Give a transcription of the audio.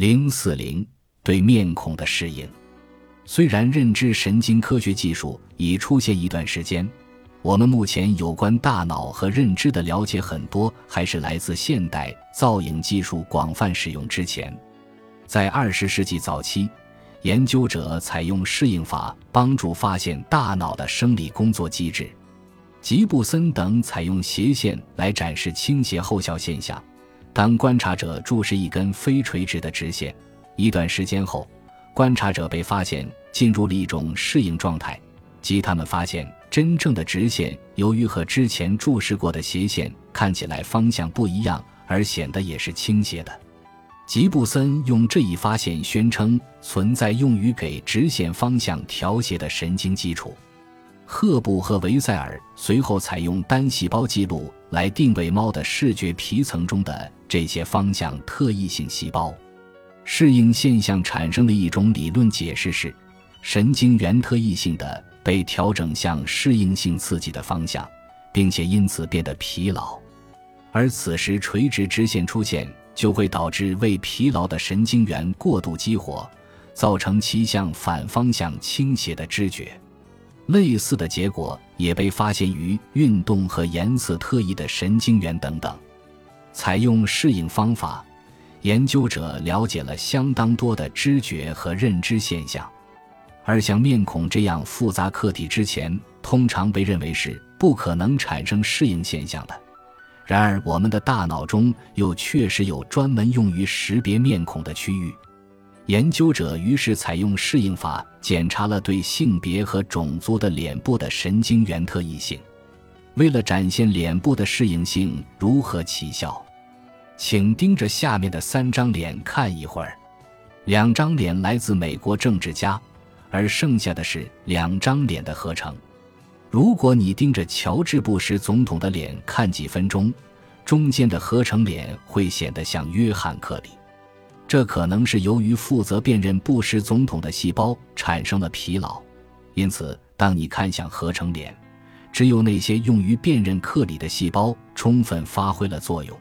零四零对面孔的适应。虽然认知神经科学技术已出现一段时间，我们目前有关大脑和认知的了解很多还是来自现代造影技术广泛使用之前。在二十世纪早期，研究者采用适应法帮助发现大脑的生理工作机制。吉布森等采用斜线来展示倾斜后效现象。当观察者注视一根非垂直的直线，一段时间后，观察者被发现进入了一种适应状态，即他们发现真正的直线由于和之前注视过的斜线看起来方向不一样，而显得也是倾斜的。吉布森用这一发现宣称存在用于给直线方向调节的神经基础。赫布和维塞尔随后采用单细胞记录来定位猫的视觉皮层中的这些方向特异性细胞。适应现象产生的一种理论解释是，神经元特异性的被调整向适应性刺激的方向，并且因此变得疲劳。而此时垂直直线出现，就会导致为疲劳的神经元过度激活，造成其向反方向倾斜的知觉。类似的结果也被发现于运动和颜色特异的神经元等等。采用适应方法，研究者了解了相当多的知觉和认知现象。而像面孔这样复杂客体之前通常被认为是不可能产生适应现象的。然而，我们的大脑中又确实有专门用于识别面孔的区域。研究者于是采用适应法检查了对性别和种族的脸部的神经元特异性。为了展现脸部的适应性如何起效，请盯着下面的三张脸看一会儿。两张脸来自美国政治家，而剩下的是两张脸的合成。如果你盯着乔治·布什总统的脸看几分钟，中间的合成脸会显得像约翰·克里。这可能是由于负责辨认布什总统的细胞产生了疲劳，因此，当你看向合成脸，只有那些用于辨认克里的细胞充分发挥了作用。